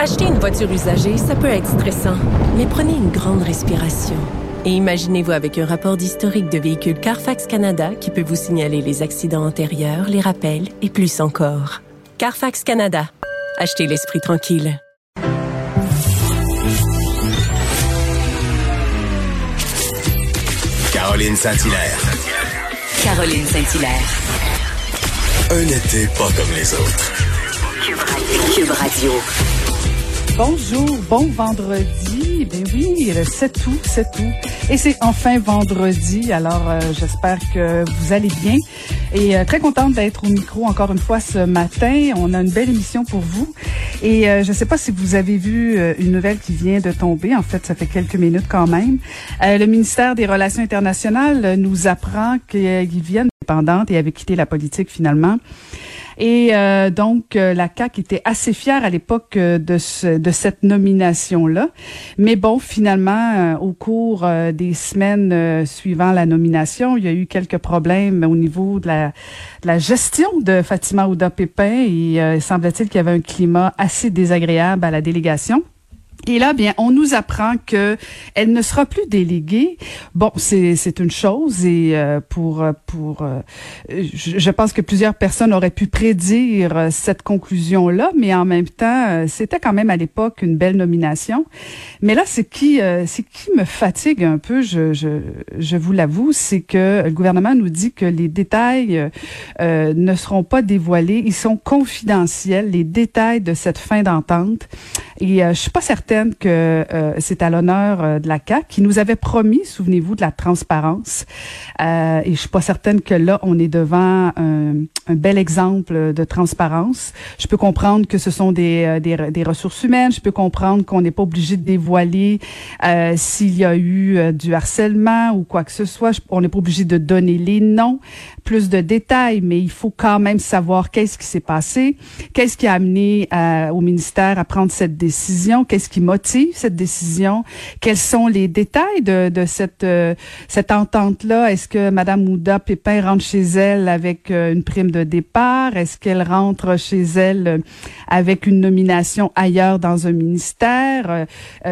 Acheter une voiture usagée, ça peut être stressant, mais prenez une grande respiration. Et imaginez-vous avec un rapport d'historique de véhicule Carfax Canada qui peut vous signaler les accidents antérieurs, les rappels et plus encore. Carfax Canada. Achetez l'esprit tranquille. Caroline Saint-Hilaire. Caroline Saint-Hilaire. Un été pas comme les autres. Cube Radio. Bonjour, bon vendredi. Ben oui, 7 août, 7 août. Et c'est enfin vendredi, alors euh, j'espère que vous allez bien. Et euh, très contente d'être au micro encore une fois ce matin. On a une belle émission pour vous. Et euh, je ne sais pas si vous avez vu une nouvelle qui vient de tomber. En fait, ça fait quelques minutes quand même. le ministère des Relations internationales nous apprend qu'ils viennent et avait quitté la politique finalement. Et euh, donc, euh, la CAQ était assez fière à l'époque euh, de, cette nomination-là. Mais bon, finalement, au cours des semaines suivant la nomination, il y a eu quelques problèmes au niveau de la, gestion de Fatima Ouda Pépin. Et il semble-t-il qu'il y avait un climat assez désagréable à la délégation. Et là, bien, on nous apprend que elle ne sera plus déléguée. Bon, c'est une chose et euh, pour pour euh, je, pense que plusieurs personnes auraient pu prédire euh, cette conclusion là, mais en même temps, c'était quand même à l'époque une belle nomination. Mais là, c'est qui c'est qui me fatigue un peu, je je je vous l'avoue, c'est que le gouvernement nous dit que les détails ne seront pas dévoilés, ils sont confidentiels, les détails de cette fin d'entente. Et je suis pas certaine que euh, c'est à l'honneur euh, de la CAC qui nous avait promis, souvenez-vous, de la transparence. Euh, et je suis pas certaine que là, on est devant un, bel exemple de transparence. Je peux comprendre que ce sont des, des, des ressources humaines. Je peux comprendre qu'on n'est pas obligé de dévoiler s'il y a eu du harcèlement ou quoi que ce soit. On n'est pas obligé de donner les noms, plus de détails, mais il faut quand même savoir qu'est-ce qui s'est passé, qu'est-ce qui a amené au ministère à prendre cette décision, qu'est-ce qui motive cette décision? Quels sont les détails de, de cette, euh, cette entente-là? Est-ce que Mme Ouda Pépin rentre chez elle avec euh, une prime de départ? Est-ce qu'elle rentre chez elle euh, avec une nomination ailleurs dans un ministère?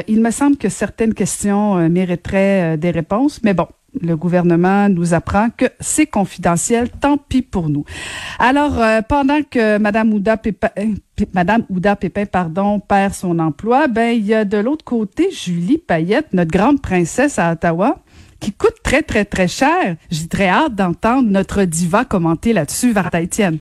il me semble que certaines questions mériteraient des réponses, mais bon, le gouvernement nous apprend que c'est confidentiel, tant pis pour nous. Alors, euh, pendant que Madame Ouda Pépin, euh, Madame Ouda Pépin, pardon, perd son emploi, ben il y a de l'autre côté Julie Payette, notre grande princesse à Ottawa, qui coûte très très très cher. J'ai très hâte d'entendre notre diva commenter là-dessus, Varda Étienne.